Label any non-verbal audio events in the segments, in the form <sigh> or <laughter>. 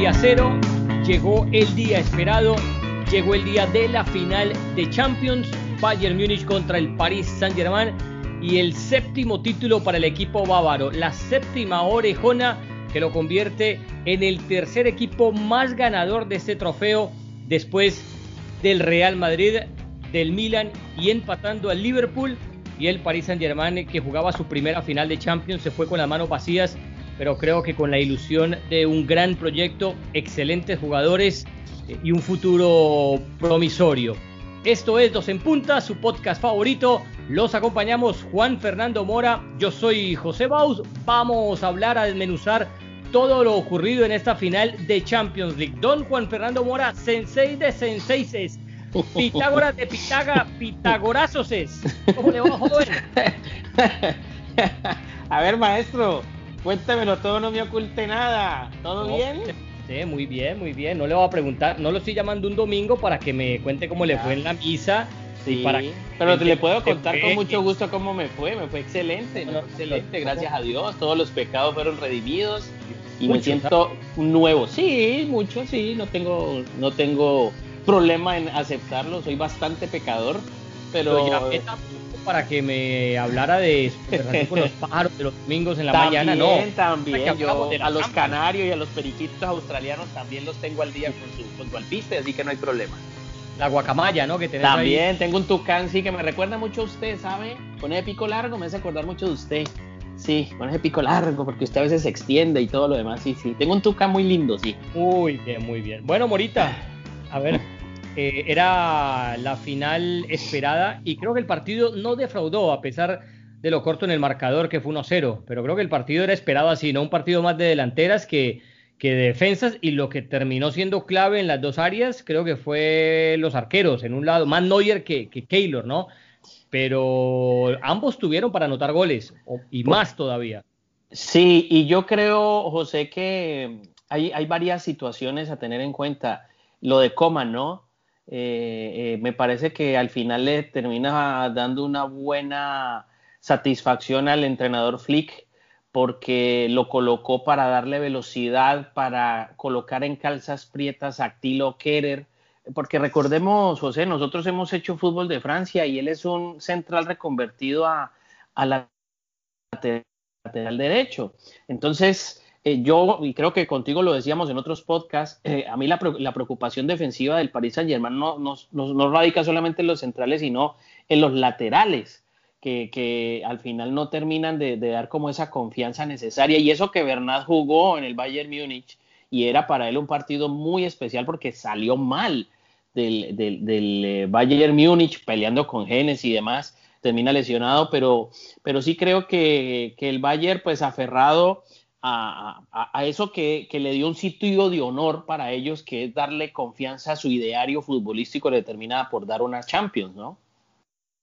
día cero, llegó el día esperado, llegó el día de la final de Champions, Bayern Múnich contra el Paris Saint-Germain y el séptimo título para el equipo bávaro, la séptima orejona que lo convierte en el tercer equipo más ganador de este trofeo después del Real Madrid, del Milan y empatando al Liverpool y el Paris Saint-Germain que jugaba su primera final de Champions se fue con las manos vacías, pero creo que con la ilusión de un gran proyecto, excelentes jugadores eh, y un futuro promisorio. Esto es Dos en Punta, su podcast favorito. Los acompañamos Juan Fernando Mora, yo soy José Baus. Vamos a hablar, a desmenuzar todo lo ocurrido en esta final de Champions League. Don Juan Fernando Mora, sensei de senseises, <laughs> Pitágoras de Pitaga, Pitagorazos es. ¿Cómo le va, joven? <laughs> A ver, maestro, cuéntemelo todo, no me oculte nada. ¿Todo bien? Sí, muy bien, muy bien. No le voy a preguntar, no lo estoy llamando un domingo para que me cuente cómo le fue en la misa. Sí, para pero le puedo contar con mucho gusto cómo me fue. Me fue excelente, ¿no? excelente, gracias a Dios. Todos los pecados fueron redimidos y me siento nuevo. Sí, mucho, sí. No tengo, no tengo problema en aceptarlo, soy bastante pecador, pero... para que me hablara de con los pájaros de los domingos en la mañana, no. También, yo a los canarios y a los periquitos australianos también los tengo al día con su, con su alpiste, así que no hay problema. La guacamaya, ¿no? Que También tengo un tucán, sí, que me recuerda mucho a usted, ¿sabe? Con ese pico largo me hace acordar mucho de usted. Sí, con ese pico largo, porque usted a veces se extiende y todo lo demás, sí, sí. Tengo un tucán muy lindo, sí. Muy bien, muy bien. Bueno, Morita, a ver, eh, era la final esperada y creo que el partido no defraudó a pesar de lo corto en el marcador que fue 1-0, pero creo que el partido era esperado así, no un partido más de delanteras que, que de defensas y lo que terminó siendo clave en las dos áreas creo que fue los arqueros, en un lado, más Neuer que, que Keylor, ¿no? Pero ambos tuvieron para anotar goles y más todavía. Sí, y yo creo, José, que hay, hay varias situaciones a tener en cuenta. Lo de Coman, ¿no? Eh, eh, me parece que al final le termina dando una buena satisfacción al entrenador Flick porque lo colocó para darle velocidad, para colocar en calzas prietas a Tilo Kerer, porque recordemos, José, nosotros hemos hecho fútbol de Francia y él es un central reconvertido a, a la lateral derecho. Entonces, eh, yo, y creo que contigo lo decíamos en otros podcasts, eh, a mí la, preocupación defensiva del Paris Saint Germain no, no, radica solamente en los centrales, sino en los laterales, que, al final no terminan de, dar como esa confianza necesaria. Y eso que Bernat jugó en el Bayern Múnich, y era para él un partido muy especial porque salió mal del, del, eh, Bayern Múnich, peleando con Genes y demás, termina lesionado, pero, pero sí creo que, que el Bayern, pues aferrado a, eso que, le dio un sitio de honor para ellos, que es darle confianza a su ideario futbolístico determinada por dar una Champions, ¿no?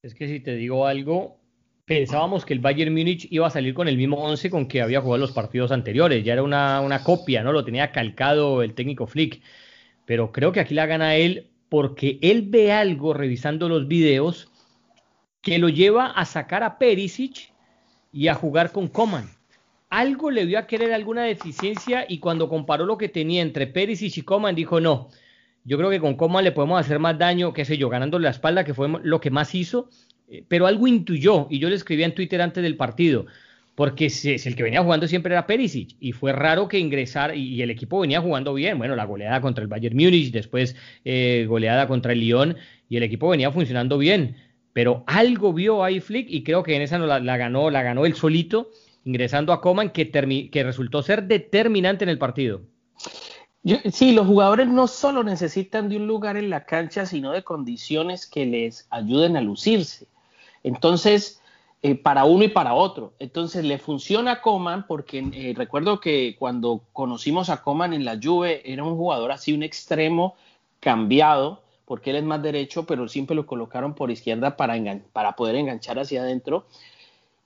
Es que si te digo algo, pensábamos que el Bayern Múnich iba a salir con el mismo 11 con que había jugado los partidos anteriores, ya era una, una copia, ¿no? Lo tenía calcado el técnico Flick, pero creo que aquí la gana él porque él ve algo revisando los videos que lo lleva a sacar a Perisic y a jugar con Coman algo le dio a querer alguna deficiencia y cuando comparó lo que tenía entre Pérez y Coman dijo no, yo creo que con Coman le podemos hacer más daño, qué sé yo, ganándole la espalda, que fue lo que más hizo, eh, pero algo intuyó y yo le escribí en Twitter antes del partido, porque el que venía jugando siempre era Perisic y fue raro que ingresara y, el equipo venía jugando bien, bueno, la goleada contra el Bayern Múnich, después eh, goleada contra el Lyon y el equipo venía funcionando bien, pero algo vio ahí Flick y creo que en esa no la ganó, la ganó él solito ingresando a Coman, que, resultó ser determinante en el partido. sí, los jugadores no solo necesitan de un lugar en la cancha, sino de condiciones que les ayuden a lucirse. Entonces, eh, para uno y para otro. Entonces, le funciona a Coman porque eh, recuerdo que cuando conocimos a Coman en la Juve, era un jugador así, un extremo cambiado, porque él es más derecho, pero siempre lo colocaron por izquierda para, para poder enganchar hacia adentro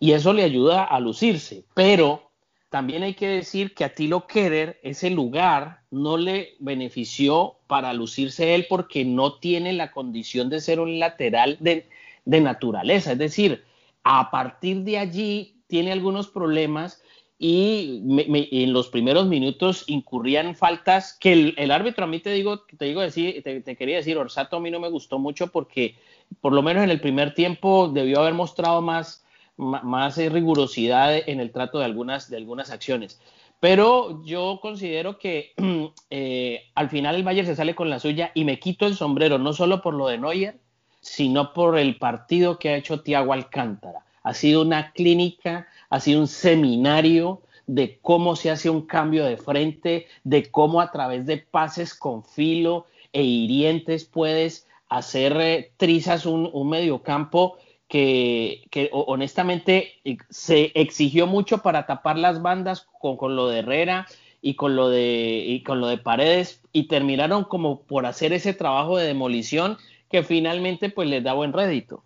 y eso le ayuda a lucirse. Pero también hay que decir que a Tilo Kerer ese lugar no le benefició para lucirse él porque no tiene la condición de ser un lateral de, naturaleza. Es decir, a partir de allí tiene algunos problemas y en los primeros minutos incurrían faltas que el, árbitro a mí te digo, te digo decir, te, quería decir, Orsato a mí no me gustó mucho porque por lo menos en el primer tiempo debió haber mostrado más, más, rigurosidad en el trato de algunas, de algunas acciones. Pero yo considero que <clears throat> eh, al final el Bayern se sale con la suya y me quito el sombrero, no solo por lo de Neuer, sino por el partido que ha hecho Tiago Alcántara. Ha sido una clínica, ha sido un seminario de cómo se hace un cambio de frente, de cómo a través de pases con filo e hirientes puedes hacer eh, trizas un, un mediocampo que, honestamente eh, se exigió mucho para tapar las bandas con, lo de Herrera y con lo de, y con lo de Paredes y terminaron como por hacer ese trabajo de demolición que finalmente pues les da buen rédito.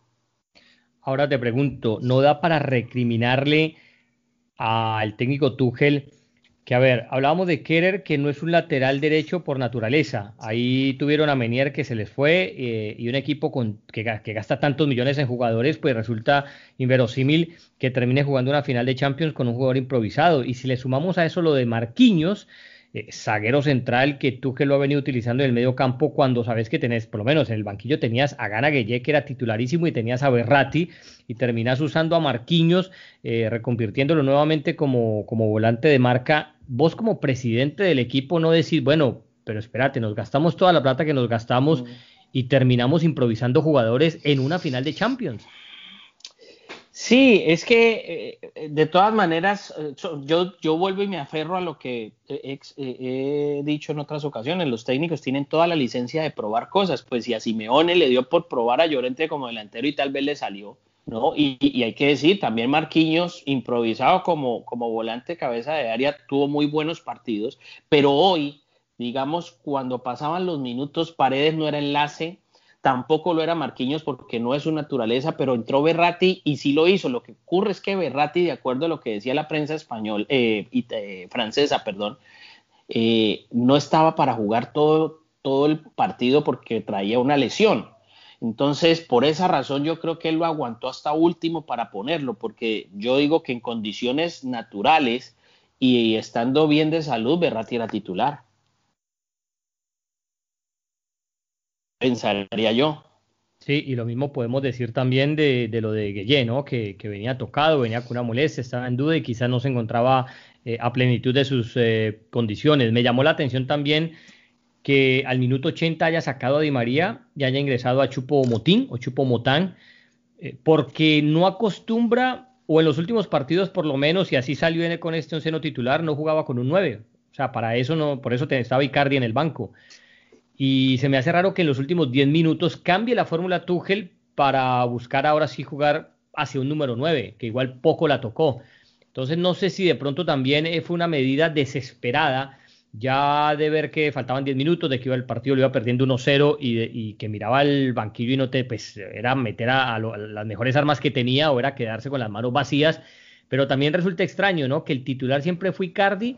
Ahora te pregunto, ¿no da para recriminarle al técnico Tuchel que a ver, hablábamos de Kerer, que no es un lateral derecho por naturaleza. Ahí tuvieron a Menier que se les fue eh, y un equipo con, que, gasta tantos millones en jugadores, pues resulta inverosímil que termine jugando una final de Champions con un jugador improvisado. Y si le sumamos a eso lo de Marquinhos, eh, zaguero central que tú que lo ha venido utilizando en el medio campo cuando sabes que tenés, por lo menos en el banquillo tenías a Gana Gueye que era titularísimo y tenías a Berratti y terminas usando a Marquinhos, eh, reconvirtiéndolo nuevamente como, como volante de marca. Vos como presidente del equipo no decís, bueno, pero espérate, nos gastamos toda la plata que nos gastamos mm. y terminamos improvisando jugadores en una final de Champions. Sí, es que eh, de todas maneras, eh, yo, yo vuelvo y me aferro a lo que he, dicho en otras ocasiones, los técnicos tienen toda la licencia de probar cosas, pues si a Simeone le dio por probar a Llorente como delantero y tal vez le salió, ¿no? Y, hay que decir, también Marquinhos, improvisado como, como volante cabeza de área, tuvo muy buenos partidos, pero hoy, digamos, cuando pasaban los minutos, Paredes no era enlace, tampoco lo era Marquinhos porque no es su naturaleza, pero entró Berratti y sí lo hizo. Lo que ocurre es que Berratti, de acuerdo a lo que decía la prensa español, eh, eh, francesa, perdón, eh, no estaba para jugar todo, todo el partido porque traía una lesión. Entonces, por esa razón yo creo que él lo aguantó hasta último para ponerlo, porque yo digo que en condiciones naturales y estando bien de salud, Berratti era titular. Pensaría yo. Sí, y lo mismo podemos decir también de, lo de Gueye, ¿no? Que, venía tocado, venía con una molestia, estaba en duda y quizás no se encontraba eh, a plenitud de sus eh, condiciones. Me llamó la atención también que al minuto 80 haya sacado a Di María y haya ingresado a Chupo Motín o Chupo Motán, eh, porque no acostumbra, o en los últimos partidos por lo menos, y así salió con este onceno titular, no jugaba con un 9. O sea, para eso no, por eso estaba Icardi en el banco. Y se me hace raro que en los últimos 10 minutos cambie la fórmula Tuchel para buscar ahora sí jugar hacia un número 9, que igual poco la tocó. Entonces no sé si de pronto también eh, fue una medida desesperada, ya de ver que faltaban 10 minutos, de que iba el partido lo iba perdiendo 1-0 y, que miraba el banquillo y no te, pues era meter a, las mejores armas que tenía o era quedarse con las manos vacías. Pero también resulta extraño, ¿no? Que el titular siempre fue Icardi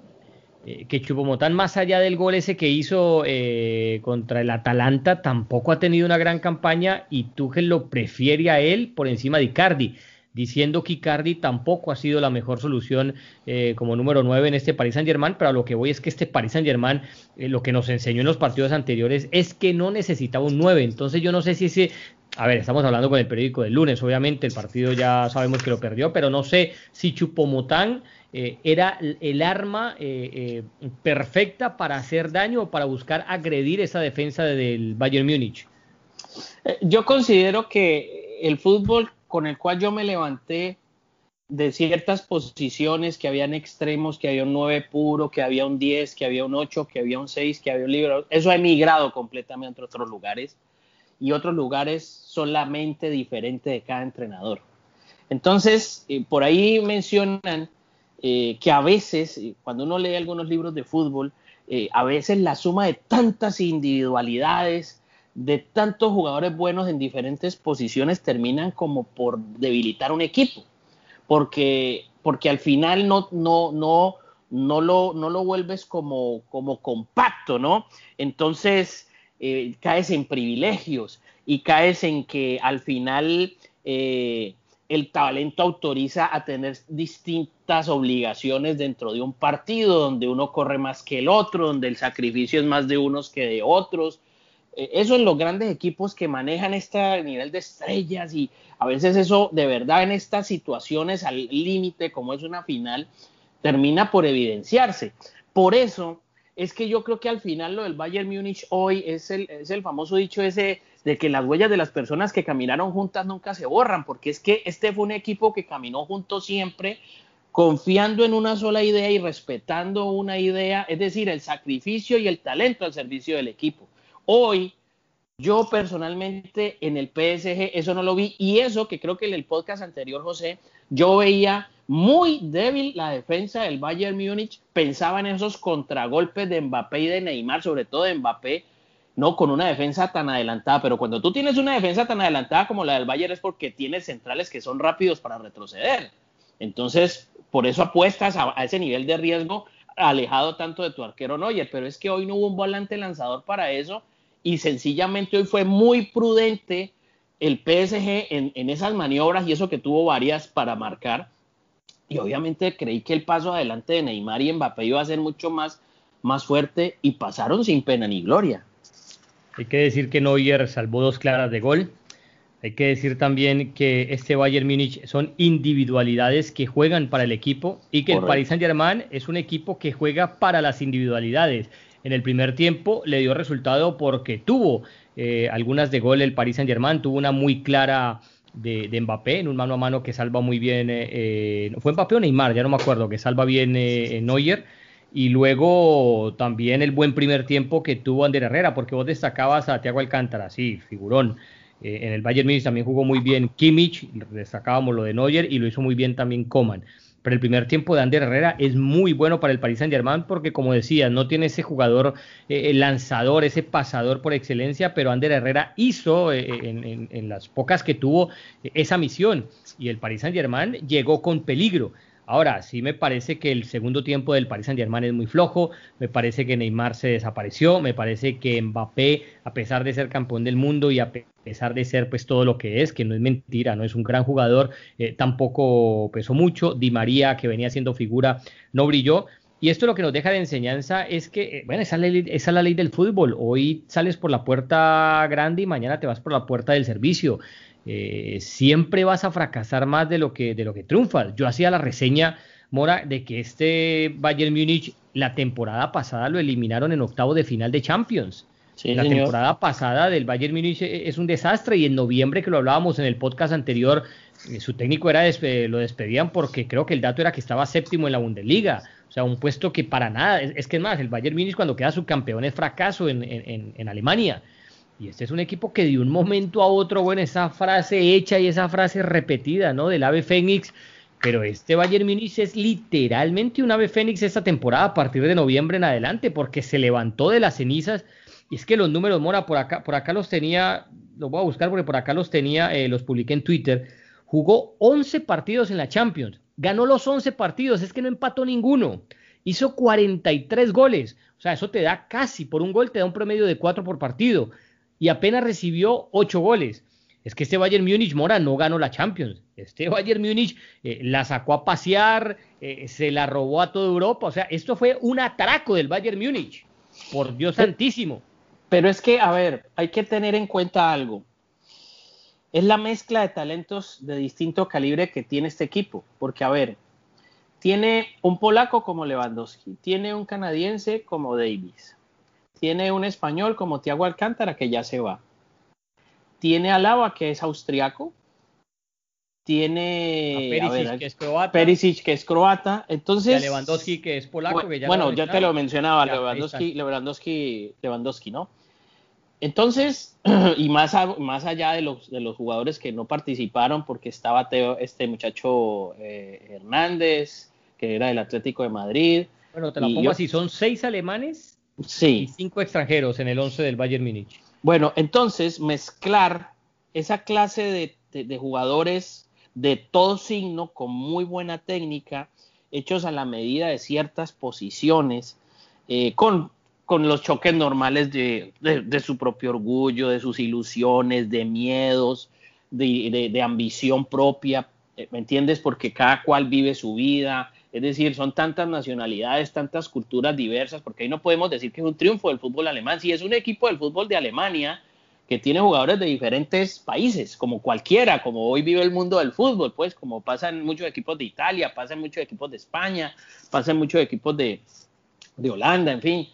eh, que Chupomotán, más allá del gol ese que hizo eh, contra el Atalanta, tampoco ha tenido una gran campaña y Tuchel lo prefiere a él por encima de Icardi, diciendo que Icardi tampoco ha sido la mejor solución eh, como número 9 en este Paris Saint Germain, pero a lo que voy es que este Paris Saint Germain, lo que nos enseñó en los partidos anteriores es que no necesitaba un 9, entonces yo no sé si ese a ver, estamos hablando con el periódico del lunes, obviamente el partido ya sabemos que lo perdió, pero no sé si Chupomotán eh, era el arma eh, eh, perfecta para hacer daño o para buscar agredir esa defensa del Bayern Múnich. Yo considero que el fútbol con el cual yo me levanté de ciertas posiciones, que habían extremos, que había un 9 puro, que había un 10, que había un 8, que había un 6, que había un libro, eso ha emigrado completamente a otros lugares y otros lugares son la mente diferente de cada entrenador. Entonces, por ahí mencionan eh, que a veces, eh, cuando uno lee algunos libros de fútbol, eh, a veces la suma de tantas individualidades, de tantos jugadores buenos en diferentes posiciones, terminan como por debilitar un equipo, porque, porque al final no, no, no, no, lo, no lo vuelves como, como compacto, ¿no? Entonces caes en privilegios y caes en que al final el talento autoriza a tener distintas obligaciones dentro de un partido, donde uno corre más que el otro, donde el sacrificio es más de unos que de otros. Eh, eso en los grandes equipos que manejan este nivel de estrellas y a veces eso de verdad en estas situaciones al límite como es una final termina por evidenciarse. Por eso es que yo creo que al final lo del Bayern Múnich hoy es el, es el famoso dicho ese de que las huellas de las personas que caminaron juntas nunca se borran, porque es que este fue un equipo que caminó juntos siempre, confiando en una sola idea y respetando una idea, es decir, el sacrificio y el talento al servicio del equipo. Hoy, yo personalmente en el PSG eso no lo vi y eso que creo que en el podcast anterior, José, yo veía muy débil la defensa del Bayern Múnich, pensaba en esos contragolpes de Mbappé y de Neymar, sobre todo de Mbappé, no con una defensa tan adelantada, pero cuando tú tienes una defensa tan adelantada como la del Bayern es porque tienes centrales que son rápidos para retroceder. Entonces, por eso apuestas a, ese nivel de riesgo alejado tanto de tu arquero Neuer, pero es que hoy no hubo un volante lanzador para eso y sencillamente hoy fue muy prudente el PSG en, en esas maniobras y eso que tuvo varias para marcar. Y obviamente creí que el paso adelante de Neymar y Mbappé iba a ser mucho más, más fuerte y pasaron sin pena ni gloria. Hay que decir que Neuer salvó dos claras de gol. Hay que decir también que este Bayern Múnich son individualidades que juegan para el equipo y que el Paris Saint-Germain es un equipo que juega para las individualidades. En el primer tiempo le dio resultado porque tuvo eh, algunas de gol el Paris Saint-Germain, tuvo una muy clara de, Mbappé en un mano a mano que salva muy bien, eh, eh, fue Mbappé o Neymar, ya no me acuerdo, que salva bien Neuer y luego también el buen primer tiempo que tuvo Ander Herrera, porque vos destacabas a Thiago Alcántara, sí, figurón. Eh, en el Bayern Munich también jugó muy bien Kimmich, destacábamos lo de Neuer y lo hizo muy bien también Coman. Pero el primer tiempo de Ander Herrera es muy bueno para el Paris Saint-Germain porque, como decía, no tiene ese jugador eh, lanzador, ese pasador por excelencia, pero Ander Herrera hizo eh, en, en, las pocas que tuvo esa misión y el Paris Saint-Germain llegó con peligro. Ahora, sí me parece que el segundo tiempo del Paris Saint-Germain es muy flojo, me parece que Neymar se desapareció, me parece que Mbappé, a pesar de ser campeón del mundo y a pesar de ser pues todo lo que es, que no es mentira, no es un gran jugador, eh, tampoco pesó mucho, Di María, que venía siendo figura, no brilló, y esto lo que nos deja de enseñanza es que, eh, bueno, esa, esa es la ley del fútbol. Hoy sales por la puerta grande y mañana te vas por la puerta del servicio. Eh, siempre vas a fracasar más de lo que, de lo que triunfas. Yo hacía la reseña, Mora, de que este Bayern Múnich la temporada pasada lo eliminaron en octavo de final de Champions. la temporada pasada del Bayern Múnich e, es un desastre y en noviembre que lo hablábamos en el podcast anterior, eh, su técnico era lo despedían porque creo que el dato era que estaba séptimo en la Bundesliga. O sea, un puesto que para nada, es, que es más, el Bayern Múnich cuando queda subcampeón es fracaso en, en, en Alemania. Y este es un equipo que de un momento a otro, bueno, esa frase hecha y esa frase repetida, ¿no? Del ave fénix, pero este Bayern Múnich es literalmente un ave fénix esta temporada a partir de noviembre en adelante, porque se levantó de las cenizas. Y es que los números, Mora, por acá, por acá los tenía, los voy a buscar porque por acá los tenía, eh, los publiqué en Twitter. Jugó 11 partidos en la Champions, ganó los 11 partidos, es que no empató ninguno. Hizo 43 goles, o sea, eso te da casi, por un gol te da un promedio de 4 por partido y apenas recibió ocho goles. Es que este Bayern Múnich, Mora, no ganó la Champions. Este Bayern Múnich eh, la sacó a pasear, eh, se la robó a toda Europa. O sea, esto fue un atraco del Bayern Múnich. Por Dios santísimo. Pero es que, a ver, hay que tener en cuenta algo. Es la mezcla de talentos de distinto calibre que tiene este equipo. Porque, a ver, tiene un polaco como Lewandowski, tiene un canadiense como Davis, tiene un español como Tiago Alcántara que ya se va. Tiene a Lava que es austriaco. Tiene Perisic, que es croata. Perisic que es croata. Entonces. Lewandowski que es polaco. Bueno, ya, bueno, ya te lo mencionaba, Lewandowski, Lewandowski, Lewandowski, ¿no? Entonces, <clears throat> y más, más allá de los, de los jugadores que no participaron, porque estaba este muchacho eh, Hernández, que era del Atlético de Madrid. Bueno, te lo pongo así, son seis alemanes Sí. Y cinco extranjeros en el 11 del Bayern Múnich. Bueno, entonces mezclar esa clase de, jugadores de todo signo con muy buena técnica, hechos a la medida de ciertas posiciones, eh, con, con, los choques normales de, de, su propio orgullo, de sus ilusiones, de miedos, de, ambición propia, eh, ¿me entiendes? Porque cada cual vive su vida, es decir, son tantas nacionalidades, tantas culturas diversas, porque ahí no podemos decir que es un triunfo del fútbol alemán. Si es un equipo del fútbol de Alemania que tiene jugadores de diferentes países, como cualquiera, como hoy vive el mundo del fútbol, pues como pasan muchos equipos de Italia, pasan muchos equipos de España, pasan muchos equipos de, de Holanda, en fin.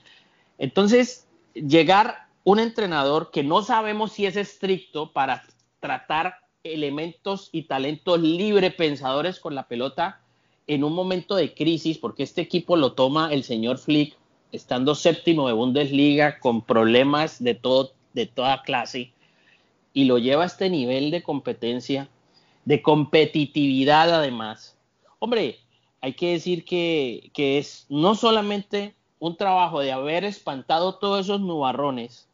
Entonces, llegar un entrenador que no sabemos si es estricto para tratar elementos y talentos libre pensadores con la pelota en un momento de crisis, porque este equipo lo toma el señor Flick, estando séptimo de Bundesliga, con problemas de, todo, de toda clase, y lo lleva a este nivel de competencia, de competitividad además. Hombre, hay que decir que, es no solamente un trabajo de haber espantado todos esos nubarrones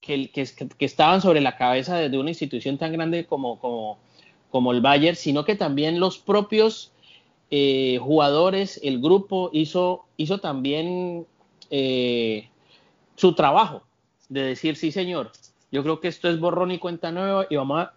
que, que, que estaban sobre la cabeza de, una institución tan grande como, como, como el Bayern, sino que también los propios eh, jugadores, el grupo hizo, hizo también eh, su trabajo de decir, sí señor, yo creo que esto es borrón y cuenta nueva y vamos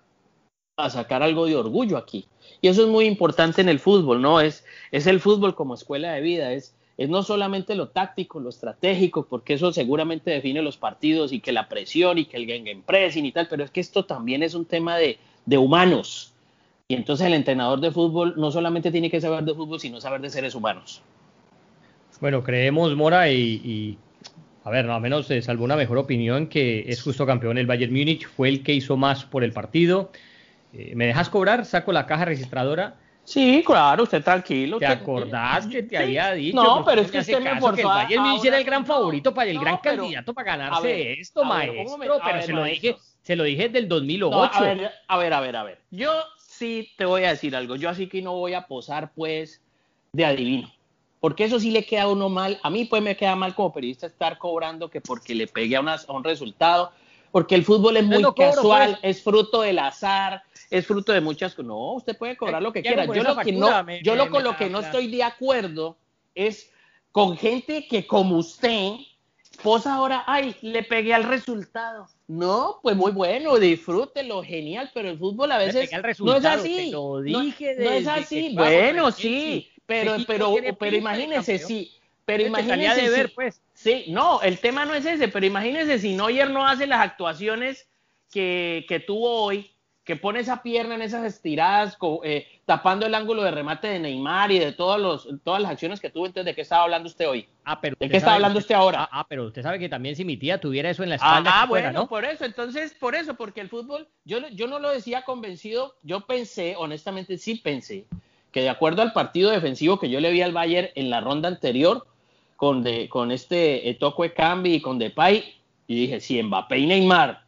a, sacar algo de orgullo aquí. Y eso es muy importante en el fútbol, ¿no? Es, es el fútbol como escuela de vida, es, es no solamente lo táctico, lo estratégico, porque eso seguramente define los partidos y que la presión y que el game pressing y tal, pero es que esto también es un tema de, de humanos, y entonces el entrenador de fútbol no solamente tiene que saber de fútbol, sino saber de seres humanos. Bueno, creemos, Mora, y, a ver, no, al menos se salvó una mejor opinión que es justo campeón el Bayern Múnich, fue el que hizo más por el partido. Eh, ¿Me dejas cobrar? Saco la caja registradora. Sí, claro, usted tranquilo. ¿Te acordás que te había dicho? No, pero es que usted me forzó que el Bayern Múnich era el gran favorito para el gran candidato para ganarse esto, maestro. pero se lo dije, se lo dije desde el 2008. a ver, a ver, a ver, a ver. Yo sí te voy a decir algo. Yo así que no voy a posar, pues, de adivino. Porque eso sí le queda a uno mal. A mí, pues, me queda mal como periodista estar cobrando que porque le pegué a, un resultado. Porque el fútbol es muy casual, pues. es fruto del azar, es fruto de muchas cosas. No, usted puede cobrar lo que quiera. Yo lo que no, yo lo con lo que no estoy de acuerdo es con gente que como usted posa ahora, ay, le pegué al resultado. No, pues muy bueno, disfrútelo, genial, pero el fútbol a veces no es así. Lo dije no, es así. Bueno, sí, pero, pero, pero imagínese, sí, pero imagínese. De ver, pues. Sí, no, el tema no es ese, pero imagínese si Neuer no hace las actuaciones que, que tuvo hoy, que pone esa pierna en esas estiradas, eh, tapando el ángulo de remate de Neymar y de todos los, todas las acciones que tuvo. Entonces, ¿de qué estaba hablando usted hoy? Ah, pero ¿De qué estaba hablando usted ahora? Ah, ah, pero usted sabe que también si mi tía tuviera eso en la espalda. Ah, bueno, por eso. Entonces, por eso, porque el fútbol, yo, yo no lo decía convencido. Yo pensé, honestamente, sí pensé que de acuerdo al partido defensivo que yo le vi al Bayern en la ronda anterior, con, de, con este eh, Toco Cambi y con Depay, y dije, si Mbappé y Neymar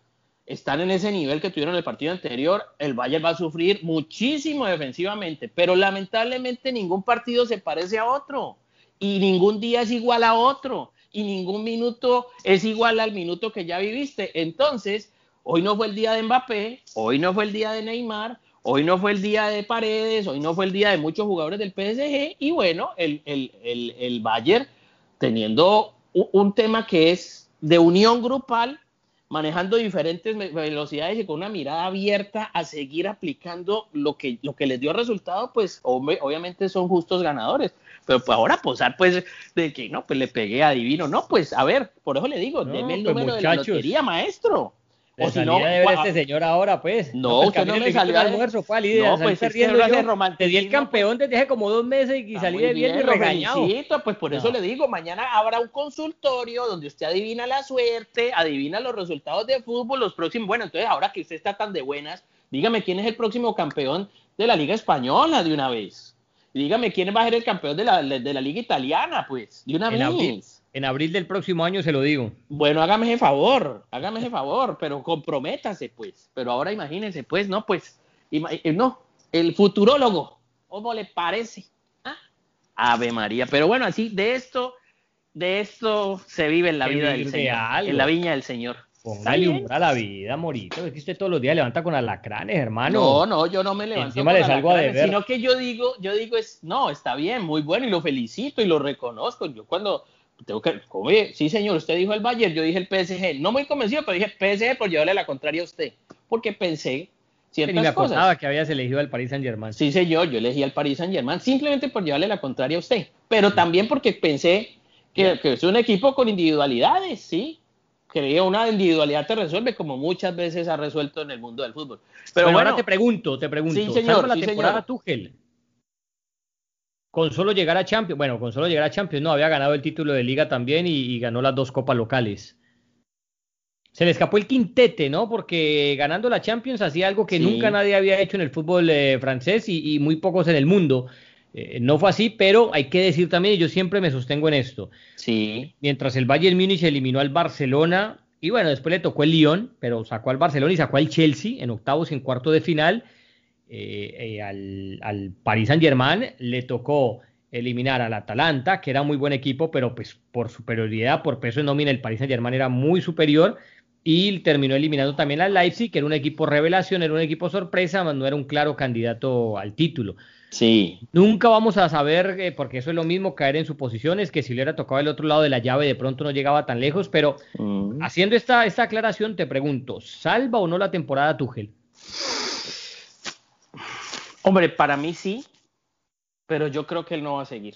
están en ese nivel que tuvieron el partido anterior, el Bayern va a sufrir muchísimo defensivamente, pero lamentablemente ningún partido se parece a otro y ningún día es igual a otro y ningún minuto es igual al minuto que ya viviste. Entonces, hoy no fue el día de Mbappé, hoy no fue el día de Neymar, hoy no fue el día de Paredes, hoy no fue el día de muchos jugadores del PSG y bueno, el, el, el, el Bayern teniendo un tema que es de unión grupal manejando diferentes velocidades y con una mirada abierta a seguir aplicando lo que, lo que les dio resultado, pues obviamente son justos ganadores. Pero pues ahora posar pues de que no, pues le pegué a Divino. No, pues a ver, por eso le digo, deme el pues, número de la lotería, maestro. O si no, de ver este señor ahora, pues. No, pues, usted no me salió al almuerzo, fue al No, pues es que Te di el campeón desde hace como dos meses y salí de bien y regañado. Pues por eso le digo, mañana habrá un consultorio donde usted adivina la suerte, adivina los resultados de fútbol, los próximos. Bueno, entonces ahora que usted está tan de buenas, dígame quién es el próximo campeón de la Liga Española de una vez. Dígame quién va a ser el campeón de la, de la Liga Italiana, pues, de una vez. En abril del próximo año se lo digo. Bueno, hágame ese favor, hágame ese favor, pero comprométase, pues. Pero ahora imagínense, pues, no, pues, eh, no, el futurólogo, ¿cómo le parece? ¿Ah? Ave María. Pero bueno, así, de esto, de esto se vive en la vida del Señor, en la viña del Señor. Póngale un a la vida, Morito. Es que usted todos los días levanta con alacranes, hermano. No, no, yo no me levanto Encima con le salgo a deber. Sino que yo digo, yo digo, es, no, está bien, muy bueno y lo felicito y lo reconozco. Yo cuando tengo que, oye, sí señor, usted dijo el Bayern, yo dije el PSG, no muy convencido, pero dije PSG por llevarle la contraria a usted, porque pensé, ciertas Ni me cosas. que habías elegido al Paris Saint Germain. Sí, señor, yo elegí al Paris Saint Germain simplemente por llevarle la contraria a usted, pero también porque pensé que, que es un equipo con individualidades, sí. Creo una individualidad te resuelve como muchas veces ha resuelto en el mundo del fútbol. Pero bueno, bueno, ahora te pregunto, te pregunto. Sí, señor, salvo la sí, temporada señor. Tuchel, con solo llegar a Champions, bueno, con solo llegar a Champions, no, había ganado el título de Liga también y, y ganó las dos copas locales. Se le escapó el quintete, ¿no? Porque ganando la Champions hacía algo que Sí. nunca nadie había hecho en el fútbol eh, francés y, y muy pocos en el mundo. Eh, no fue así, pero hay que decir también, y yo siempre me sostengo en esto, sí, mientras el Bayern Múnich eliminó al Barcelona y bueno, después le tocó el Lyon, pero sacó al Barcelona y sacó al Chelsea en octavos y en cuarto de final. Eh, eh, al, al Paris Saint Germain le tocó eliminar al Atalanta, que era muy buen equipo, pero pues por superioridad, por peso de nómina, el Paris Saint Germain era muy superior y terminó eliminando también al Leipzig, que era un equipo revelación, era un equipo sorpresa, mas no era un claro candidato al título. sí. Nunca vamos a saber, eh, porque eso es lo mismo, caer en suposiciones, que si le hubiera tocado el otro lado de la llave de pronto no llegaba tan lejos, pero Mm. haciendo esta, esta aclaración te pregunto, ¿salva o no la temporada Tuchel? Hombre, para mí sí, pero yo creo que él no va a seguir.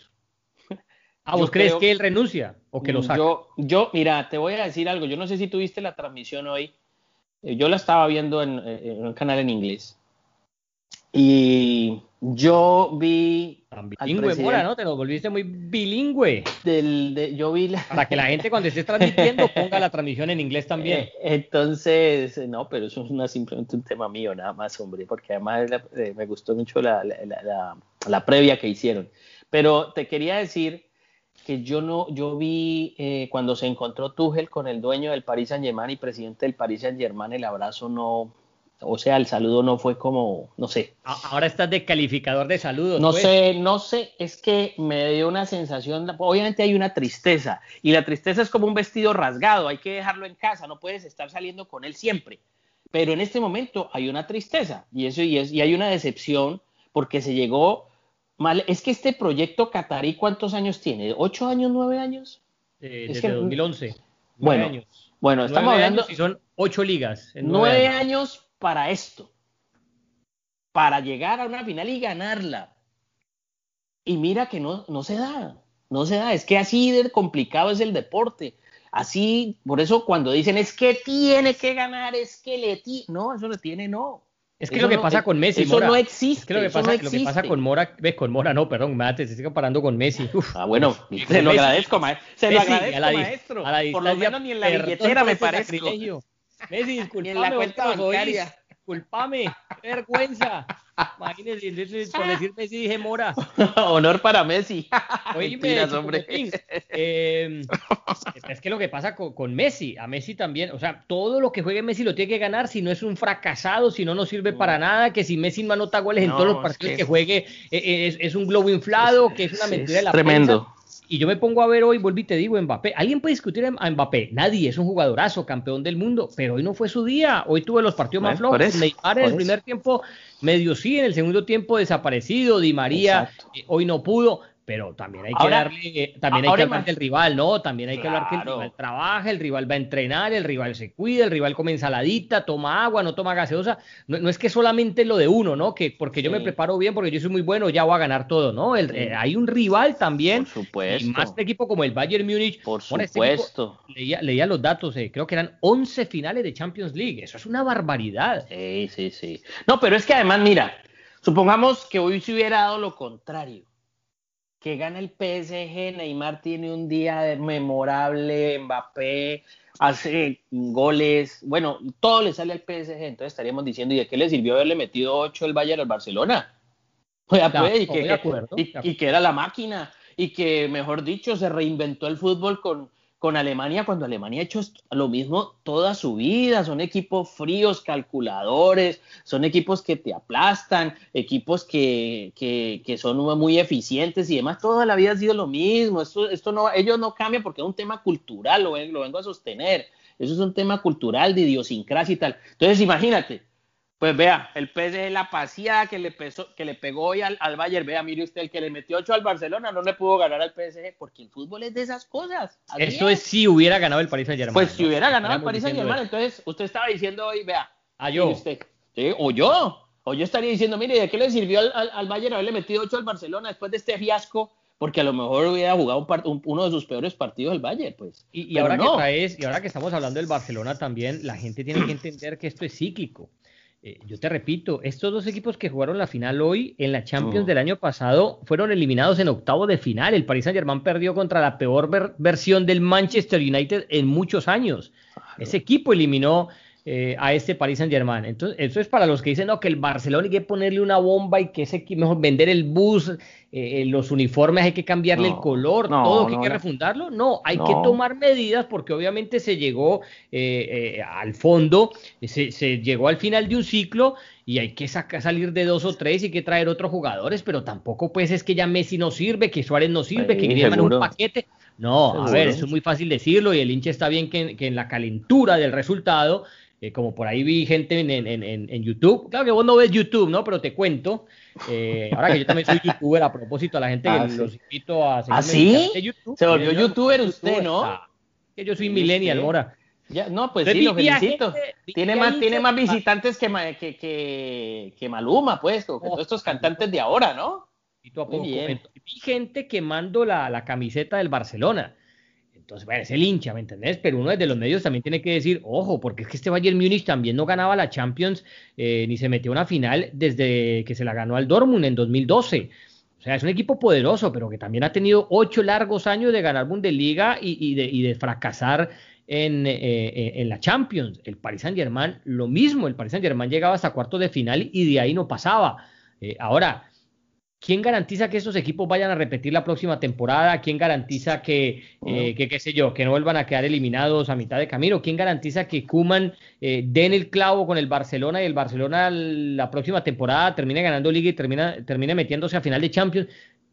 ¿A <laughs> vos Yo crees creo- que él renuncia o que lo saca? Yo, yo, mira, te voy a decir algo. Yo no sé si tuviste la transmisión hoy. Eh, Yo la estaba viendo en, en un canal en inglés. Y yo vi. Bilingüe, Mora, ¿no? Te lo volviste muy bilingüe. Del, de- yo vi la. Para que la gente cuando estés transmitiendo ponga la transmisión en inglés también. <laughs> Eh, entonces, no, pero eso es una, simplemente un tema mío, nada más, hombre, porque además la- eh, me gustó mucho la, la- la- la- la previa que hicieron. Pero te quería decir que yo no, yo vi eh, cuando se encontró Tuchel con el dueño del Paris Saint Germain y presidente del Paris Saint Germain, el abrazo no, o sea, el saludo no fue como, no sé, Ahora estás de calificador de saludos. no pues. sé, no sé, es que me dio una sensación, obviamente hay una tristeza y la tristeza es como un vestido rasgado, hay que dejarlo en casa, no puedes estar saliendo con él siempre. Pero en este momento hay una tristeza y eso y, es, y hay una decepción porque se llegó mal. Es que este proyecto catarí, ¿cuántos años tiene? ¿Ocho años, nueve años? Eh, Es desde que- 2011. Nueve Bueno, años. Bueno, estamos hablando y son ocho ligas. en nueve nueve años. años para esto, para llegar a una final y ganarla. Y mira que no, no se da, no se da. Es que así de complicado es el deporte. Así, por eso cuando dicen es que tiene que ganar, es que le tiene. No, eso le tiene, no. Es que Eso lo que no- pasa con Messi, Eso Mora. no existe. Es que lo que pasa, no lo que pasa con Mora, ves, con Mora no, perdón, me te estoy comparando con Messi. Uf. Ah, bueno, <laughs> se lo Messi. agradezco, maestro. Se lo agradezco, a la, di- maestro. a la Por lo menos ni en la billetera me sacrilegio. Messi, <laughs> Ni en disculpame, la cuenta bancaria. Disculpame, qué vergüenza. Imagínese, entonces, por decir Messi dije Mora. <laughs> Honor para Messi. <laughs> Oíme, Mentiras, hombre. Eh, es que lo que pasa con, con Messi, a Messi también, o sea, todo lo que juegue Messi lo tiene que ganar, si no es un fracasado, si no, no sirve para nada, que si Messi no anota goles en No, todos los es partidos que- que, juegue, eh, eh, es, es un globo inflado, que es una mentira es de la tremendo. prensa. Y yo me pongo a ver hoy, vuelvo y te digo, Mbappé. ¿Alguien puede discutir a Mbappé? Nadie, es un jugadorazo, campeón del mundo, pero hoy no fue su día. Hoy tuve los partidos más Bueno, flojos. eso, Neymar en el primer tiempo medio sí, en el segundo tiempo desaparecido. Di María eh, hoy no pudo, pero también hay que Ahora- darle, también hay que hablar del rival, ¿no? También hay que hablar que el rival trabaja, el rival va a entrenar, el rival se cuida, el rival come ensaladita, toma agua, no toma gaseosa. No, no es que solamente lo de uno, ¿no? Que porque yo me preparo bien, porque yo soy muy bueno, ya voy a ganar todo, ¿no? El- Sí. eh, hay un rival también. Por supuesto. Y más un equipo como el Bayern Múnich. Por este equipo- supuesto. leía, leía los datos, eh, creo que eran 11 finales de Champions League. Eso es una barbaridad. Sí, sí, sí. No, pero es que además, mira, supongamos que hoy se hubiera dado lo contrario. Que gana el PSG, Neymar tiene un día memorable, Mbappé hace goles, bueno, todo le sale al PSG, entonces estaríamos diciendo, ¿y de qué le sirvió haberle metido 8 el Bayern al Barcelona? O sea, Ya, pues, que, acuerdo, y que era la máquina, y que, mejor dicho, se reinventó el fútbol con, con Alemania cuando Alemania ha hecho lo mismo toda su vida. Son equipos fríos, calculadores, son equipos que te aplastan, equipos que, que, que son muy eficientes y demás. Toda la vida ha sido lo mismo. Esto, esto no, ellos no cambian porque es un tema cultural, lo, lo vengo a sostener. Eso es un tema cultural de idiosincrasia y tal. Entonces, imagínate, pues vea, el PSG, la paseada que le, pesó- que le pegó hoy al, al Bayern, vea, mire usted, el que le metió 8 al Barcelona no le pudo ganar al PSG, porque el fútbol es de esas cosas. Eso es si hubiera ganado el Paris Saint Germain. Pues si hubiera ganado el Paris Saint diciendo Germain, eso. entonces usted estaba diciendo hoy, vea, Ah, yo. O yo, o yo estaría diciendo, mire, ¿de qué le sirvió al, al, Bayern haberle metido 8 al Barcelona después de este fiasco? Porque a lo mejor hubiera jugado uno de sus peores partidos el Bayern, pues. Y, ahora que traes, y ahora que estamos hablando del Barcelona también, la gente tiene que entender que esto es cíclico. Eh, yo te repito, estos dos equipos que jugaron la final hoy en la Champions del año pasado fueron eliminados en octavo de final. El Paris Saint Germain perdió contra la peor versión del Manchester United en muchos años. Ese equipo eliminó eh, a este Paris Saint Germain. Entonces, eso es para los que dicen no, que el Barcelona hay que ponerle una bomba y que ese mejor vender el bus, eh, los uniformes hay que cambiarle el color, todo que hay que refundarlo. No, hay que tomar medidas porque obviamente se llegó eh, al fondo, se, llegó al final de un ciclo y hay que salir de dos o tres y hay que traer otros jugadores, pero tampoco pues es que ya Messi no sirve, que Suárez no sirve, que Griezmann un paquete. No, a ver, eso es muy fácil decirlo y el hincha está bien que, que en la calentura del resultado eh, como por ahí vi gente en, en, en, YouTube. Claro que vos no ves YouTube, ¿no? Pero te cuento. Eh, ahora que yo también soy youtuber, a propósito, a la gente <laughs> ah, que los invito a seguir. ¿Ah, sí? YouTube, Se volvió youtuber usted, ¿no? Que yo soy millennial, Mora. Ya, no, pues sí, lo felicito. tiene más, tiene más visitantes que, que, que, que Maluma, pues, que todos estos cantantes de ahora, ¿no? Y a poco. Vi gente quemando la, la camiseta del Barcelona. Entonces, bueno, es el hincha, ¿me entendés? Pero uno desde los medios también tiene que decir, ojo, porque es que este Bayern Múnich también no ganaba la Champions eh, ni se metió a una final desde que se la ganó al Dortmund en 2012. O sea, es un equipo poderoso, pero que también ha tenido ocho largos años de ganar Bundesliga y, de, y de, fracasar en, eh, eh, en, la Champions. El Paris Saint-Germain, lo mismo, el Paris Saint-Germain llegaba hasta cuartos de final y de ahí no pasaba. ahora, ¿Quién garantiza que estos equipos vayan a repetir la próxima temporada? ¿Quién garantiza que, eh, que, qué sé yo, que no vuelvan a quedar eliminados a mitad de camino? ¿Quién garantiza que Kuman eh, den el clavo con el Barcelona y el Barcelona la próxima temporada termine ganando liga y termina, termine metiéndose a final de Champions?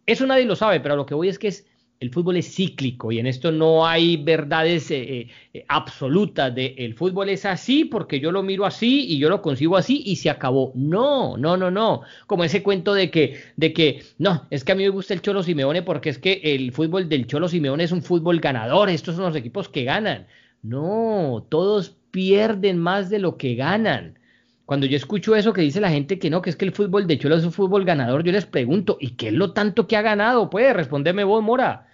Eso nadie lo sabe, pero lo que voy es que es el fútbol es cíclico y en esto no hay verdades eh, eh, absolutas de el fútbol es así porque yo lo miro así y yo lo consigo así y se acabó. No, no, no, no. Como ese cuento de que, de que no, es que a mí me gusta el Cholo Simeone porque es que el fútbol del Cholo Simeone es un fútbol ganador, estos son los equipos que ganan. No, todos pierden más de lo que ganan. Cuando yo escucho eso que dice la gente que no, que es que el fútbol de Cholo es un fútbol ganador, yo les pregunto, ¿y qué es lo tanto que ha ganado? Puede responderme vos, Mora.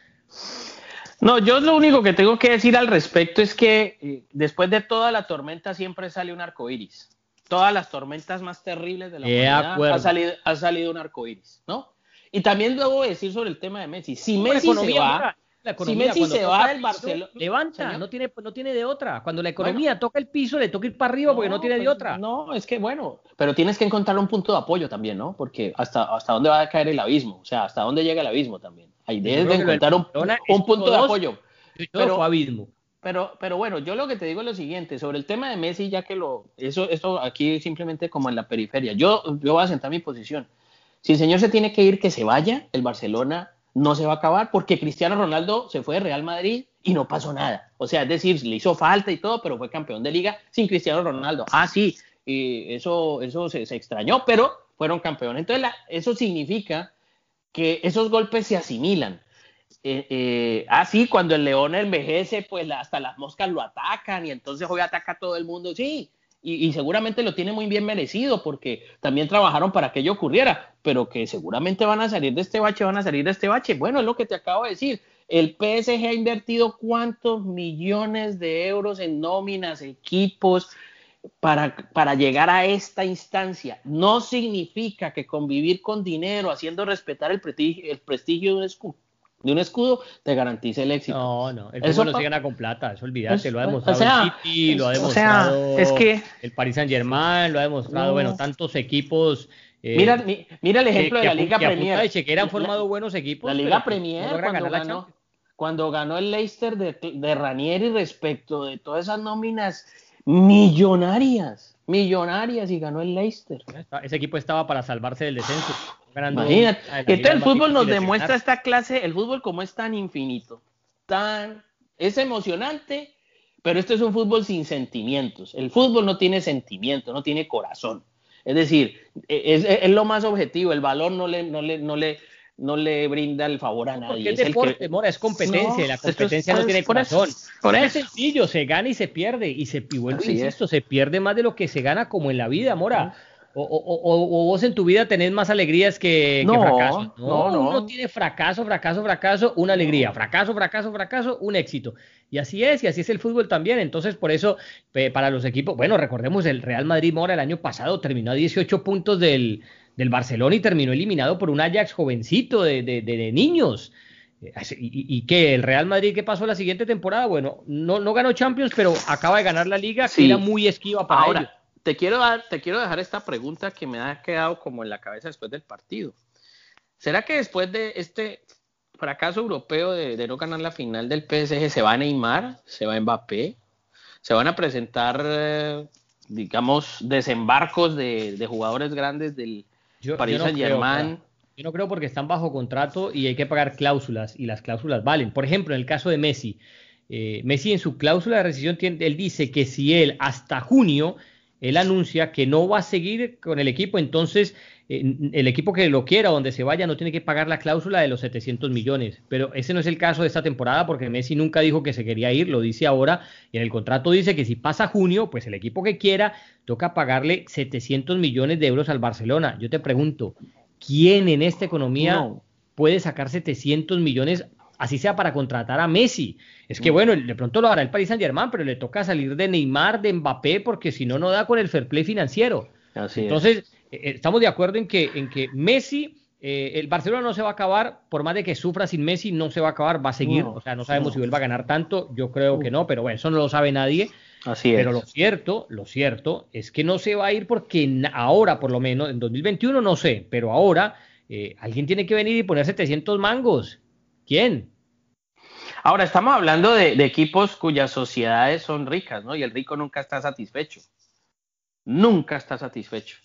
No, yo lo único que tengo que decir al respecto es que eh, después de toda la tormenta siempre sale un arco iris. Todas las tormentas más terribles de la humanidad ha salido, ha salido un arco iris, ¿no? Y también debo decir sobre el tema de Messi. Si Messi se va, si Messi se va del Barcelona. Levanta, no tiene, no tiene de otra. Cuando la economía toca el piso, le toca ir para arriba porque no tiene de pues, otra. No, es que bueno, pero tienes que encontrar un punto de apoyo también, ¿no? Porque hasta, hasta dónde va a caer el abismo, o sea, hasta dónde llega el abismo también. Hay debes de encontrar un, punto de apoyo. Pero, abismo. Pero, pero bueno, yo lo que te digo es lo siguiente, sobre el tema de Messi, ya que lo, eso, eso aquí simplemente como en la periferia, yo, yo voy a sentar mi posición. Si el señor se tiene que ir, que se vaya, el Barcelona no se va a acabar porque Cristiano Ronaldo se fue de Real Madrid y no pasó nada. O sea, es decir, le hizo falta y todo, pero fue campeón de liga sin Cristiano Ronaldo. Ah, sí, y eso, eso se, extrañó, pero fueron campeones. Entonces, eso significa que esos golpes se asimilan. Eh, eh, ah, sí, cuando el león envejece, pues hasta las moscas lo atacan y entonces hoy ataca a todo el mundo. Sí, y, seguramente lo tiene muy bien merecido porque también trabajaron para que ello ocurriera, pero que seguramente van a salir de este bache, van a salir de este bache. Bueno, es lo que te acabo de decir. El PSG ha invertido cuántos millones de euros en nóminas, equipos, para, para, llegar a esta instancia. No significa que convivir con dinero, haciendo respetar el prestigio, el prestigio de un, escudo, de un escudo te garantiza el éxito. No, no, el fútbol no se gana con plata, eso olvídate, lo ha demostrado el City, lo ha demostrado es que, el Paris Saint Germain, lo ha demostrado, bueno, tantos equipos. Eh, mira, mira el ejemplo de la Liga Premier. Que, que han formado buenos equipos. La Liga Premier, cuando, ganó, cuando ganó el Leicester de, de Ranieri respecto de todas esas nóminas millonarias, millonarias y ganó el Leicester. Ese equipo estaba para salvarse del descenso. Imagínate. Entonces el fútbol nos demuestra esta clase, el fútbol como es tan infinito, tan es emocionante, pero esto es un fútbol sin sentimientos. El fútbol no tiene sentimiento, no tiene corazón. Es decir, e, es, es, lo más objetivo, el valor no le, no le, no le, no le brinda el favor a nadie. es, deporte, Mora, es competencia, la competencia no tiene corazón. Por es sencillo, se gana y se pierde, y se, vuelve, insisto, se pierde más de lo que se gana como en la vida, Mora. O, o, vos en tu vida tenés más alegrías que, no, fracasos. No, no, Uno tiene fracaso, fracaso, fracaso, una alegría. Fracaso, fracaso, fracaso, un éxito. Y así es, y así es el fútbol también. Entonces, por eso, para los equipos, bueno, recordemos, el Real Madrid Mora el año pasado terminó a 18 puntos del, del Barcelona y terminó eliminado por un Ajax jovencito de, de, niños. Eh, y, que el Real Madrid, ¿qué pasó la siguiente temporada? Bueno, no, no ganó Champions, pero acaba de ganar la liga, que era muy esquiva para Ahora, Te quiero, dar, te quiero dejar esta pregunta que me ha quedado como en la cabeza después del partido. ¿Será que después de este fracaso europeo de, no ganar la final del PSG se va a Neymar, se va a Mbappé, se van a presentar, eh, digamos, desembarcos de, de jugadores grandes del, yo, no Creo, porque están bajo contrato y hay que pagar cláusulas y las cláusulas valen. Por ejemplo, en el caso de Messi, eh, Messi en su cláusula de rescisión, él dice que si él hasta junio, él anuncia que no va a seguir con el equipo, entonces el equipo que lo quiera, donde se vaya, no tiene que pagar la cláusula de los 700 millones. Pero ese no es el caso de esta temporada porque Messi nunca dijo que se quería ir, lo dice ahora, y en el contrato dice que si pasa junio, pues el equipo que quiera toca pagarle 700 millones de euros al Barcelona. Yo te pregunto, ¿quién en esta economía puede sacar 700 millones así sea para contratar a Messi. Es que bueno, de pronto lo hará el Paris Saint Germain, pero le toca salir de Neymar, de Mbappé, porque si no, no da con el fair play financiero. Entonces, eh, eh, estamos de acuerdo en que, en que Messi, eh, el Barcelona no se va a acabar, por más de que sufra sin Messi, no se va a acabar, va a seguir. o sea, no sabemos si él va a ganar tanto, yo creo que no, pero bueno, eso no lo sabe nadie. Así pero lo cierto, lo cierto es que no se va a ir porque ahora, por lo menos, en 2021 no sé, pero ahora alguien tiene que venir y poner 700 mangos. ¿Quién? Ahora estamos hablando de, de, equipos cuyas sociedades son ricas, ¿no? Y el rico nunca está satisfecho. Nunca está satisfecho.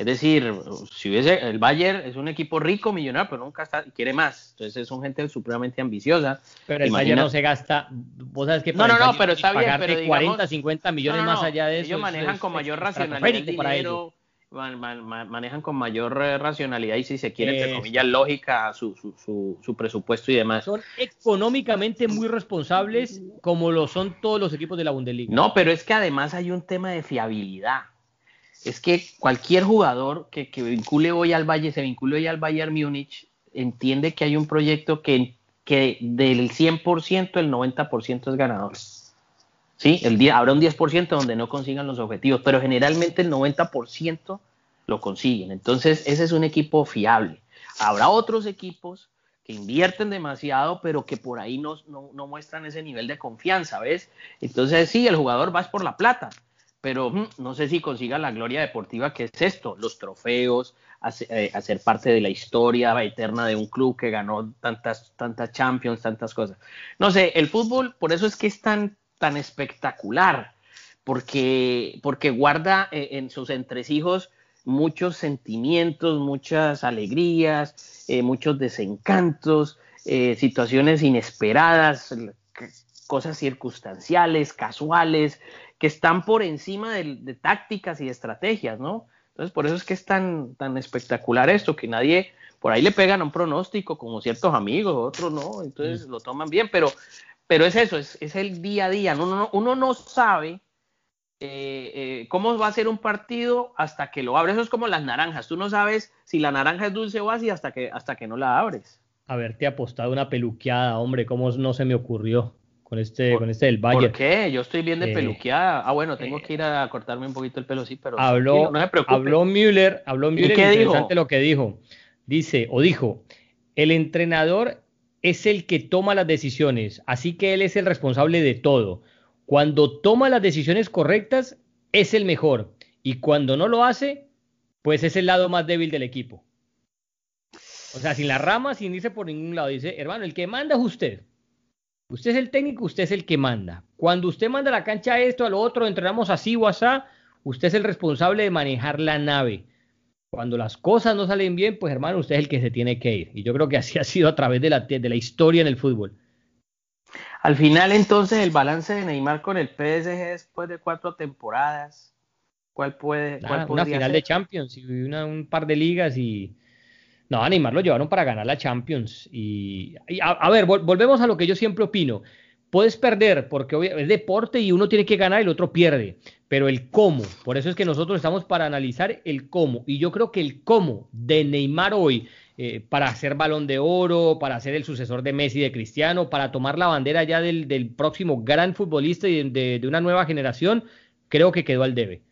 Es decir, si hubiese, el Bayern es un equipo rico, millonario, pero nunca está, quiere más. Entonces es un gente supremamente ambiciosa. Pero el Bayern no se gasta, vos sabes que no, no, no, pero está bien, pero 40, 50 millones más allá de eso. Ellos manejan con mayor racionalidad dinero, manejan con mayor racionalidad y si se quiere, entre comillas, lógica su, su, su, presupuesto y demás. Son económicamente muy responsables como lo son todos los equipos de la Bundesliga. No, pero es que además hay un tema de fiabilidad es que cualquier jugador que, vincule hoy al Valle, se vincule hoy al Bayern Múnich, entiende que hay un proyecto que, que del 100% el 90% es ganador. ¿Sí? El día, habrá un 10% donde no consigan los objetivos, pero generalmente el 90% lo consiguen. Entonces, ese es un equipo fiable. Habrá otros equipos que invierten demasiado, pero que por ahí no, no, no muestran ese nivel de confianza, ¿ves? Entonces, sí, el jugador va por la plata, pero mm, no sé si consiga la gloria deportiva que es esto, los trofeos, eh, hacer parte de la historia eterna de un club que ganó tantas, tantas Champions, tantas cosas. No sé, el fútbol, por eso es que es tan, tan espectacular, porque, porque guarda eh, en sus entresijos muchos sentimientos, muchas alegrías, eh, muchos desencantos, situaciones inesperadas, cosas circunstanciales, casuales, que están por encima de, tácticas y estrategias, ¿no? Entonces, por eso es que es tan, tan espectacular esto, que nadie, por ahí le pegan a un pronóstico, como ciertos amigos, otros no, entonces mm. lo toman bien, pero, pero es eso, es, el día a día, uno, uno no sabe eh, eh, cómo va a ser un partido hasta que lo abres, eso es como las naranjas, tú no sabes si la naranja es dulce o así hasta que, hasta que no la abres. Haberte apostado una peluqueada, hombre, ¿cómo no se me ocurrió? con este, con este del Valle. ¿Por qué? Yo estoy bien de eh, peluqueada. Ah, bueno, tengo que ir a cortarme un poquito el pelo, sí, pero habló, no Habló Müller, habló Müller, qué interesante lo que dijo. Dice, o dijo, el entrenador es el que toma las decisiones, así que él es el responsable de todo. Cuando toma las decisiones correctas, es el mejor. Y cuando no lo hace, pues es el lado más débil del equipo. O sea, sin la rama, sin irse por ningún lado. Dice, hermano, el que manda es usted. Usted es el técnico, usted es el que manda. Cuando usted manda la cancha a esto, a lo otro, entrenamos así o así, usted es el responsable de manejar la nave. Cuando las cosas no salen bien, pues hermano, usted es el que se tiene que ir. Y yo creo que así <laughs> ha sido a través de la, de la historia en el fútbol. Al final, entonces, el balance de Neymar con el PSG después de cuatro temporadas, ¿cuál puede? una final de Champions y un par de ligas y No, a Neymar lo llevaron para ganar la Champions. Y, a, ver, volvemos a lo que yo siempre opino. Puedes perder porque es deporte y uno tiene que ganar y el otro pierde, pero el cómo, por eso es que nosotros estamos para analizar el cómo. Y yo creo que el cómo de Neymar hoy eh, para ser balón de oro, para ser el sucesor de Messi, de Cristiano, para tomar la bandera ya del, próximo gran futbolista y de, una nueva generación, creo que quedó al debe.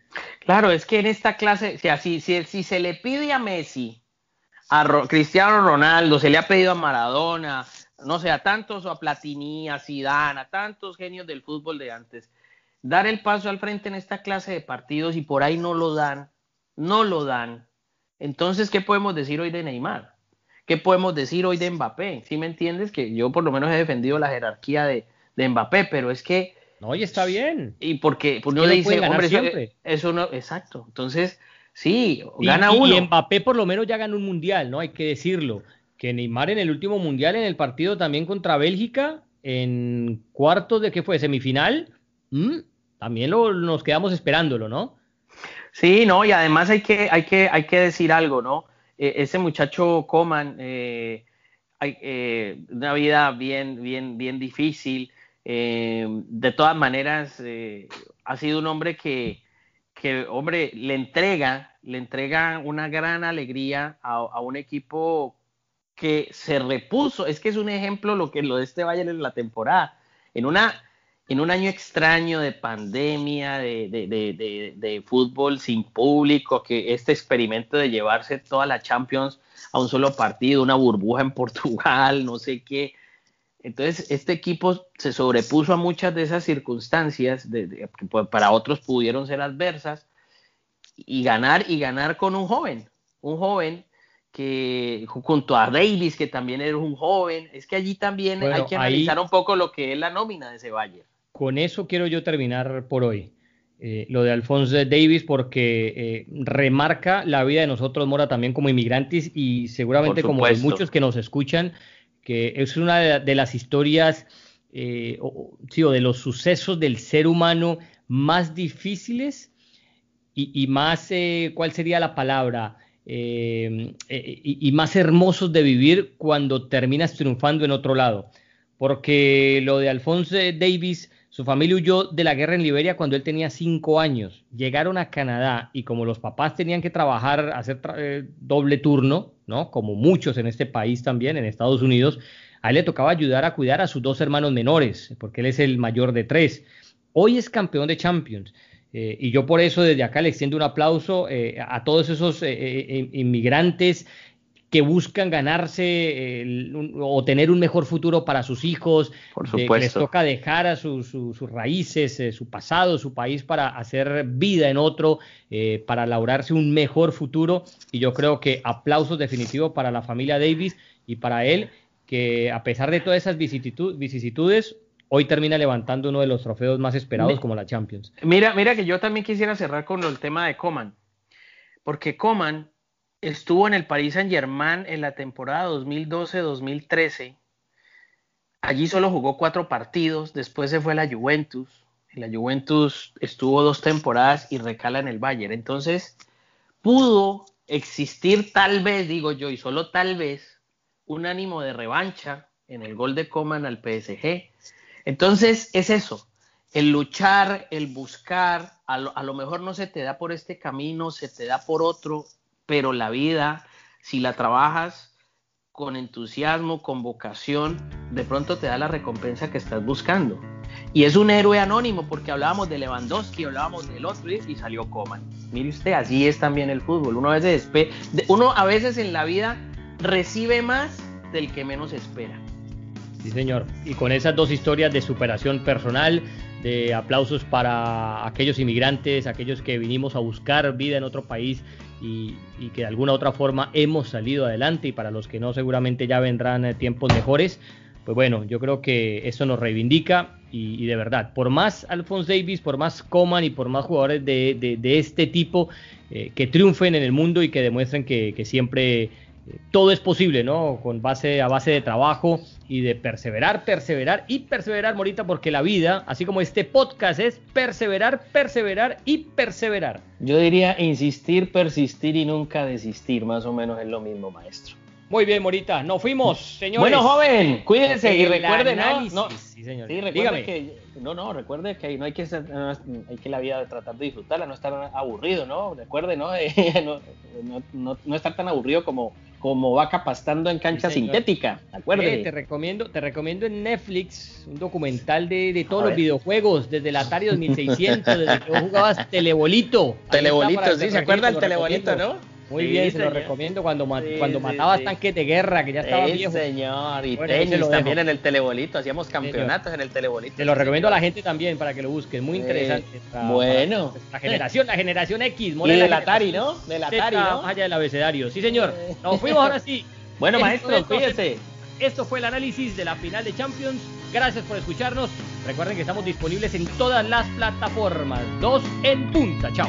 Claro, es que en esta clase, si, si, si se le pide a Messi a Cristiano Ronaldo, se le ha pedido a Maradona, no sé, a tantos o a Platini, a Zidane, a tantos genios del fútbol de antes, dar el paso al frente en esta clase de partidos y por ahí no lo dan, no lo dan. Entonces, ¿qué podemos decir hoy de Neymar? ¿Qué podemos decir hoy de Mbappé? ¿Sí me entiendes? Que yo por lo menos he defendido la jerarquía de, de Mbappé, pero es que... No, y está bien. Y porque pues, uno le dice, hombre, siempre. Eso, no, exacto. Entonces, Sí, gana uno. Y Mbappé por lo menos ya ganó un mundial, ¿no? Hay que decirlo. Que Neymar en el último mundial, en el partido también contra Bélgica, en cuartos de qué fue, semifinal, también lo, nos quedamos esperándolo, ¿no? Sí, no, y además hay que, hay que, hay que decir algo, ¿no? E, ese muchacho Coman, eh, eh, una vida bien, bien, bien difícil. Eh, de todas maneras, ha sido un hombre que, que, hombre, le entrega, le entrega una gran alegría a, un equipo que se repuso. Es que es un ejemplo lo que lo de este Bayern en la temporada. En una en un año extraño de pandemia, de, de, de, fútbol sin público, que este experimento de llevarse toda la Champions a un solo partido, una burbuja en <laughs> Portugal, no sé qué, entonces, este equipo se sobrepuso a muchas de esas circunstancias que para otros pudieron ser adversas y ganar y ganar con un joven, un joven que junto a Davis, que también era un joven, es que allí también hay que analizar un poco lo que es la nómina de ese. Con eso quiero yo terminar por hoy. Eh, lo de Alfonso Davis porque eh, remarca la vida de nosotros, Mora, también como inmigrantes y seguramente como de muchos que nos escuchan, que es una de, las historias, eh, o, de los sucesos del ser humano más difíciles y, más, ¿cuál sería la palabra? Eh, y, más hermosos de vivir cuando terminas triunfando en otro lado. Porque lo de Alfonso Davis, su familia huyó de la guerra en Liberia cuando él tenía cinco años. Llegaron a Canadá y como los papás tenían que trabajar, hacer doble turno, ¿no? Como muchos en este país también, en Estados Unidos, a él le tocaba ayudar a cuidar a sus dos hermanos menores, porque él es el mayor de tres. Hoy es campeón de Champions. Eh, y yo por eso desde acá le extiendo un aplauso eh, a todos esos eh, inmigrantes que buscan ganarse o tener un mejor futuro para sus hijos, Por supuesto. les toca dejar a sus raíces, eh, su pasado, su país para hacer vida en otro, eh, para labrarse un mejor futuro. Y yo creo que aplausos definitivos para la familia Davis y para él, que a pesar de todas esas vicisitudes, hoy termina levantando uno de los trofeos más esperados como la Champions. Mira, mira que yo también quisiera cerrar con el tema de Coman, porque Coman estuvo en el Paris Saint Germain en la temporada 2012-2013. Allí solo jugó cuatro partidos, después se fue a la Juventus. En la Juventus estuvo dos temporadas y recala en el Bayern. Entonces, pudo existir tal vez, digo yo, y solo tal vez, un ánimo de revancha en el gol de Coman al PSG. Entonces, es eso, el luchar, el buscar, a lo, mejor no se te da por este camino, se te da por otro, pero la vida, si la trabajas con entusiasmo, con vocación, de pronto te da la recompensa que estás buscando. Y es un héroe anónimo porque hablábamos de Lewandowski, hablábamos del otro y salió Coman. Mire usted, así es también el fútbol. Uno a veces en la vida recibe más del que menos espera. Sí, señor. Y con esas dos historias de superación personal, de aplausos para aquellos inmigrantes, aquellos que vinimos a buscar vida en otro país y, que de alguna u otra forma hemos salido adelante y para los que no seguramente ya vendrán eh, tiempos mejores. Pues bueno, yo creo que eso nos reivindica y, de verdad, por más Alphonse Davis, por más Coman y por más jugadores de, este tipo eh, que triunfen en el mundo y que demuestren que, siempre todo es posible, ¿no? Con base a base de trabajo y de perseverar, perseverar y perseverar, Morita, porque la vida, así como este podcast, es perseverar, perseverar y perseverar. Yo diría insistir, persistir y nunca desistir, más o menos es lo mismo, maestro. Muy bien, Morita. Nos fuimos, señores. Bueno, joven, cuídense y recuerde, ¿no? no sí, señor. Sí, recuerde que no, no, recuerde que no hay que hay que la vida tratar de disfrutarla, no estar aburrido, ¿no? Recuerde, ¿no? <laughs> no, no, estar tan aburrido como como vaca pastando en cancha sintética. Eh, te recomiendo, te recomiendo en Netflix un documental de, de todos los videojuegos, desde el Atari 2600, desde que vos jugabas <laughs> telebolito. Telebolito, sí, ¿se acuerda el telebolito, no? Muy bien, se lo recomiendo cuando, cuando matabas tanques de guerra, que ya estaba sí, viejo. señor, y tenis también en el telebolito, hacíamos campeonatos en el telebolito. Te lo recomiendo a la gente también para que lo busquen, muy interesante. bueno. la generación, la generación X. Y del Atari, ¿no? Del Atari, ¿no? Allá del abecedario. Sí, señor. Nos fuimos ahora sí. <laughs> Bueno, maestro, cuídese. Esto fue el análisis de la final de Champions. Gracias por escucharnos. Recuerden que estamos disponibles en todas las plataformas. Dos en punta. Chao.